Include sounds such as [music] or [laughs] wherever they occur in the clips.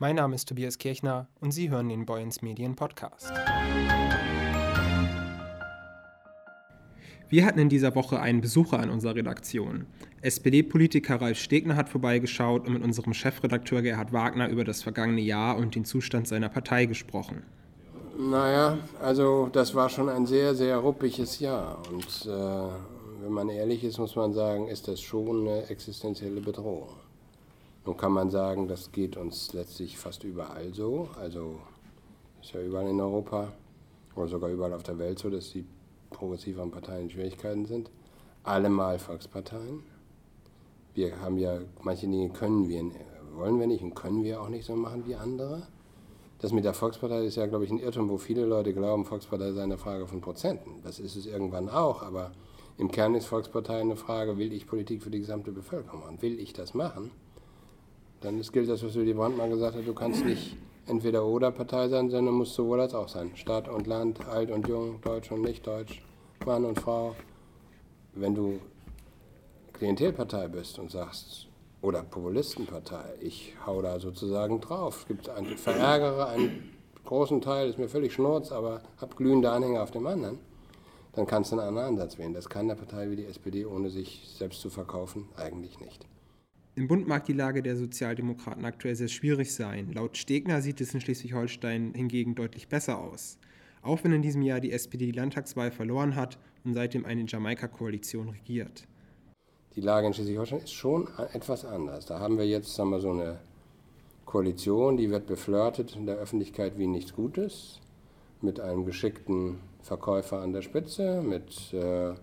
Mein Name ist Tobias Kirchner und Sie hören den Boyens Medien Podcast. Wir hatten in dieser Woche einen Besucher an unserer Redaktion. SPD-Politiker Ralf Stegner hat vorbeigeschaut und mit unserem Chefredakteur Gerhard Wagner über das vergangene Jahr und den Zustand seiner Partei gesprochen. Naja, also das war schon ein sehr, sehr ruppiges Jahr. Und äh, wenn man ehrlich ist, muss man sagen, ist das schon eine existenzielle Bedrohung. Nun kann man sagen, das geht uns letztlich fast überall so. Also ist ja überall in Europa oder sogar überall auf der Welt so, dass die progressiveren Parteien in Schwierigkeiten sind. Allemal Volksparteien. Wir haben ja, manche Dinge können wir, wollen wir nicht und können wir auch nicht so machen wie andere. Das mit der Volkspartei ist ja, glaube ich, ein Irrtum, wo viele Leute glauben, Volkspartei sei eine Frage von Prozenten. Das ist es irgendwann auch, aber im Kern ist Volkspartei eine Frage, will ich Politik für die gesamte Bevölkerung machen? Will ich das machen? Dann gilt das, was Willy Brandt mal gesagt hat, du kannst nicht entweder oder Partei sein, sondern musst sowohl als auch sein. Stadt und Land, alt und jung, deutsch und nicht deutsch, Mann und Frau. Wenn du Klientelpartei bist und sagst, oder Populistenpartei, ich hau da sozusagen drauf. Es gibt einen, verärgere einen großen Teil, ist mir völlig schnurz, aber hab glühende Anhänger auf dem anderen, dann kannst du einen anderen Ansatz wählen. Das kann eine Partei wie die SPD, ohne sich selbst zu verkaufen, eigentlich nicht. Im Bund mag die Lage der Sozialdemokraten aktuell sehr schwierig sein. Laut Stegner sieht es in Schleswig-Holstein hingegen deutlich besser aus. Auch wenn in diesem Jahr die SPD die Landtagswahl verloren hat und seitdem eine Jamaika-Koalition regiert. Die Lage in Schleswig-Holstein ist schon etwas anders. Da haben wir jetzt sagen wir, so eine Koalition, die wird beflirtet in der Öffentlichkeit wie nichts Gutes, mit einem geschickten Verkäufer an der Spitze, mit äh,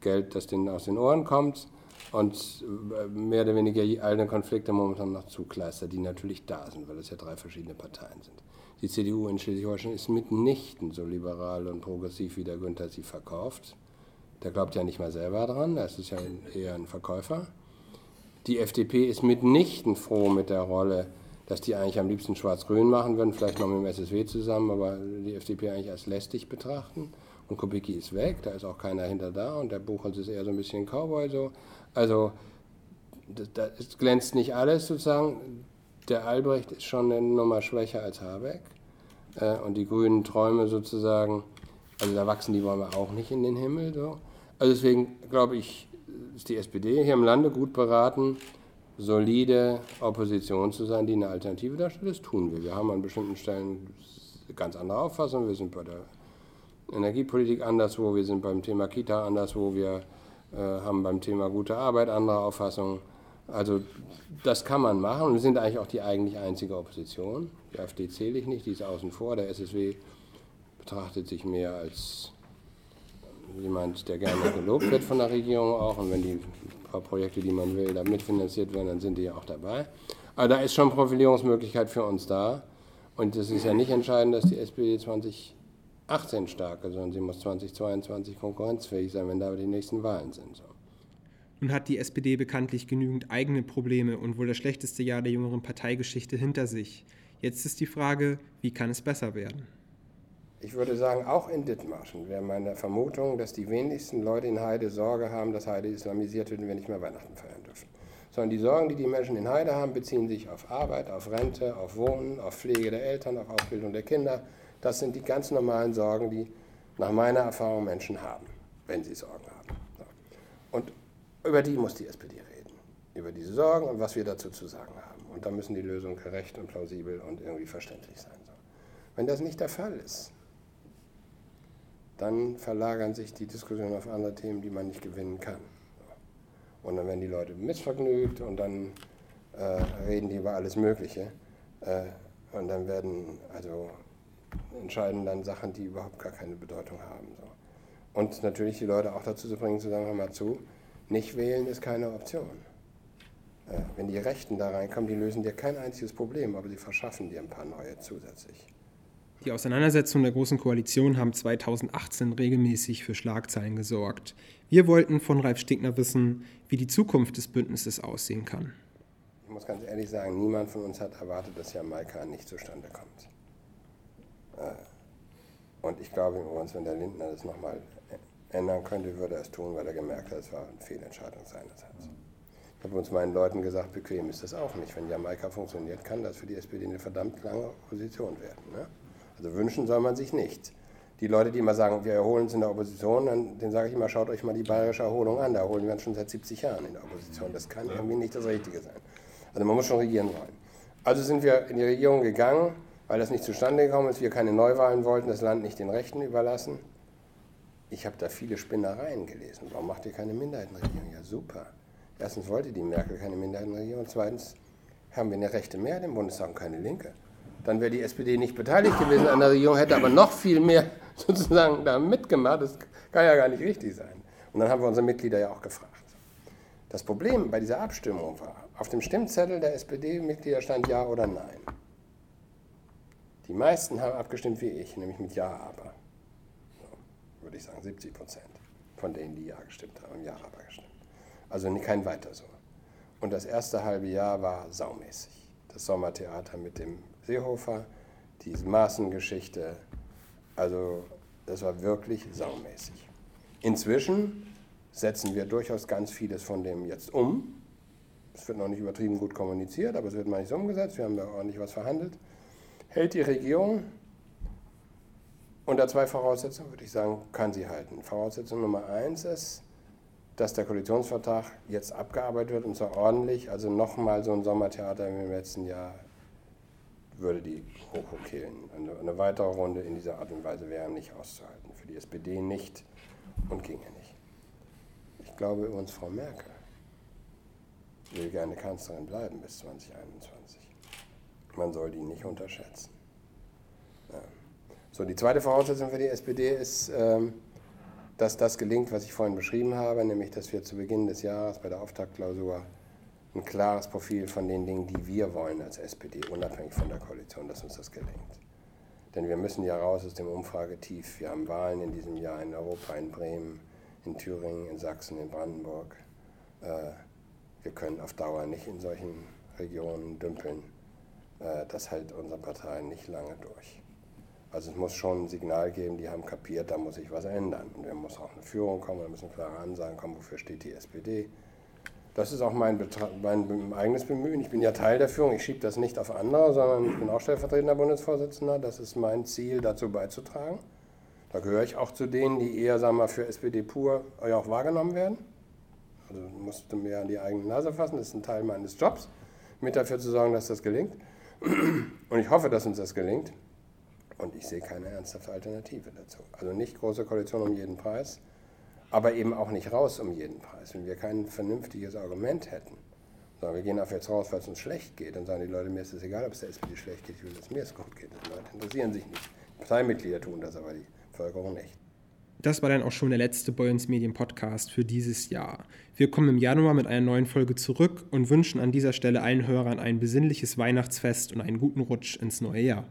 Geld, das denen aus den Ohren kommt und äh, mehr oder weniger all den Konflikte momentan noch zukleistert, die natürlich da sind, weil es ja drei verschiedene Parteien sind. Die CDU in Schleswig-Holstein ist mitnichten so liberal und progressiv, wie der Günther sie verkauft. Der glaubt ja nicht mal selber dran, er ist ja eher ein Verkäufer. Die FDP ist mitnichten froh mit der Rolle, dass die eigentlich am liebsten schwarz-grün machen würden, vielleicht noch mit dem SSW zusammen, aber die FDP eigentlich als lästig betrachten. Und Kubicki ist weg, da ist auch keiner hinter da und der Buchholz ist eher so ein bisschen Cowboy so. Also da glänzt nicht alles sozusagen. Der Albrecht ist schon eine Nummer schwächer als Habeck. Äh, und die grünen Träume sozusagen, also da wachsen die Bäume auch nicht in den Himmel. So. Also deswegen glaube ich, ist die SPD hier im Lande gut beraten, solide Opposition zu sein, die eine Alternative darstellt. Das tun wir. Wir haben an bestimmten Stellen ganz andere Auffassungen. Wir sind bei der Energiepolitik anderswo, wir sind beim Thema Kita anderswo, wir äh, haben beim Thema gute Arbeit andere Auffassungen. Also das kann man machen und wir sind eigentlich auch die eigentlich einzige Opposition. Die AfD zähle ich nicht, die ist außen vor. Der SSW betrachtet sich mehr als jemand, der gerne gelobt wird von der Regierung auch. Und wenn die paar Projekte, die man will, da mitfinanziert werden, dann sind die ja auch dabei. Aber da ist schon Profilierungsmöglichkeit für uns da. Und es ist ja nicht entscheidend, dass die SPD 20 18 starke, sondern sie muss 2022 konkurrenzfähig sein, wenn da die nächsten Wahlen sind. So. Nun hat die SPD bekanntlich genügend eigene Probleme und wohl das schlechteste Jahr der jüngeren Parteigeschichte hinter sich. Jetzt ist die Frage, wie kann es besser werden? Ich würde sagen, auch in Dithmarschen wäre meine Vermutung, dass die wenigsten Leute in Heide Sorge haben, dass Heide islamisiert wird und wir nicht mehr Weihnachten feiern dürfen. Sondern die Sorgen, die die Menschen in Heide haben, beziehen sich auf Arbeit, auf Rente, auf Wohnen, auf Pflege der Eltern, auf Ausbildung der Kinder, das sind die ganz normalen Sorgen, die nach meiner Erfahrung Menschen haben, wenn sie Sorgen haben. Und über die muss die SPD reden. Über diese Sorgen und was wir dazu zu sagen haben. Und da müssen die Lösungen gerecht und plausibel und irgendwie verständlich sein. Wenn das nicht der Fall ist, dann verlagern sich die Diskussionen auf andere Themen, die man nicht gewinnen kann. Und dann werden die Leute missvergnügt und dann äh, reden die über alles Mögliche. Äh, und dann werden also entscheiden dann Sachen, die überhaupt gar keine Bedeutung haben. So. Und natürlich die Leute auch dazu zu bringen, zu sagen, hör mal zu, nicht wählen ist keine Option. Äh, wenn die Rechten da reinkommen, die lösen dir kein einziges Problem, aber sie verschaffen dir ein paar neue zusätzlich. Die Auseinandersetzungen der Großen Koalition haben 2018 regelmäßig für Schlagzeilen gesorgt. Wir wollten von Ralf Stegner wissen, wie die Zukunft des Bündnisses aussehen kann. Ich muss ganz ehrlich sagen, niemand von uns hat erwartet, dass Jamaika nicht zustande kommt. Äh, und ich glaube übrigens, wenn der Lindner das nochmal ändern könnte, würde er es tun, weil er gemerkt hat, es war eine Fehlentscheidung seinerseits. Ich habe uns meinen Leuten gesagt, bequem ist das auch nicht. Wenn Jamaika funktioniert, kann das für die SPD eine verdammt lange Opposition werden. Ne? Also wünschen soll man sich nichts. Die Leute, die immer sagen, wir erholen uns in der Opposition, dann, denen sage ich immer, schaut euch mal die bayerische Erholung an. Da erholen wir uns schon seit 70 Jahren in der Opposition. Das kann irgendwie nicht das Richtige sein. Also man muss schon regieren wollen. Also sind wir in die Regierung gegangen, weil das nicht zustande gekommen ist, wir keine Neuwahlen wollten, das Land nicht den Rechten überlassen. Ich habe da viele Spinnereien gelesen. Warum macht ihr keine Minderheitenregierung? Ja, super. Erstens wollte die Merkel keine Minderheitenregierung, zweitens haben wir eine rechte Mehrheit im Bundestag und keine linke. Dann wäre die SPD nicht beteiligt gewesen an der Regierung, hätte aber noch viel mehr [laughs] sozusagen da mitgemacht. Das kann ja gar nicht richtig sein. Und dann haben wir unsere Mitglieder ja auch gefragt. Das Problem bei dieser Abstimmung war, auf dem Stimmzettel der SPD-Mitglieder stand Ja oder Nein. Die meisten haben abgestimmt wie ich, nämlich mit Ja, aber. So, würde ich sagen, 70 Prozent von denen, die Ja gestimmt haben, haben Ja, aber gestimmt. Also kein weiter so. Und das erste halbe Jahr war saumäßig. Das Sommertheater mit dem Seehofer, diese Maßengeschichte, also das war wirklich saumäßig. Inzwischen setzen wir durchaus ganz vieles von dem jetzt um. Es wird noch nicht übertrieben gut kommuniziert, aber es wird manches umgesetzt. Wir haben da ordentlich was verhandelt. Hält die Regierung unter zwei Voraussetzungen, würde ich sagen, kann sie halten. Voraussetzung Nummer eins ist, dass der Koalitionsvertrag jetzt abgearbeitet wird und zwar ordentlich. Also nochmal so ein Sommertheater wie im letzten Jahr würde die hochokehlen. Eine, eine weitere Runde in dieser Art und Weise wäre nicht auszuhalten. Für die SPD nicht und ginge nicht. Ich glaube übrigens, Frau Merkel will gerne Kanzlerin bleiben bis 2021. Man soll die nicht unterschätzen. Ja. So, die zweite Voraussetzung für die SPD ist, ähm, dass das gelingt, was ich vorhin beschrieben habe, nämlich dass wir zu Beginn des Jahres bei der Auftaktklausur ein klares Profil von den Dingen, die wir wollen als SPD, unabhängig von der Koalition, dass uns das gelingt. Denn wir müssen ja raus aus dem Umfragetief. Wir haben Wahlen in diesem Jahr in Europa, in Bremen, in Thüringen, in Sachsen, in Brandenburg. Äh, wir können auf Dauer nicht in solchen Regionen dümpeln. Äh, das hält unsere Partei nicht lange durch. Also es muss schon ein Signal geben, die haben kapiert, da muss sich was ändern. Und da muss auch eine Führung kommen, da müssen klare Ansagen kommen, wofür steht die SPD. Das ist auch mein, mein, eigenes Bemühen. Ich bin ja Teil der Führung, ich schiebe das nicht auf andere, sondern ich bin auch stellvertretender Bundesvorsitzender. Das ist mein Ziel, dazu beizutragen. Da gehöre ich auch zu denen, die eher sagen wir, für SPD pur auch wahrgenommen werden. Also musste mir an die eigene Nase fassen, das ist ein Teil meines Jobs, mit dafür zu sorgen, dass das gelingt. Und ich hoffe, dass uns das gelingt. Und ich sehe keine ernsthafte Alternative dazu. Also nicht große Koalition um jeden Preis, aber eben auch nicht raus um jeden Preis. Wenn wir kein vernünftiges Argument hätten, sondern wir gehen auf jetzt raus, weil es uns schlecht geht, dann sagen die Leute, mir ist es egal, ob es der SPD schlecht geht, ich will, dass mir es gut geht. Die Leute interessieren sich nicht. Parteimitglieder tun das, aber die Bevölkerung nicht. Das war dann auch schon der letzte Boyens Medien Podcast für dieses Jahr. Wir kommen im Januar mit einer neuen Folge zurück und wünschen an dieser Stelle allen Hörern ein besinnliches Weihnachtsfest und einen guten Rutsch ins neue Jahr.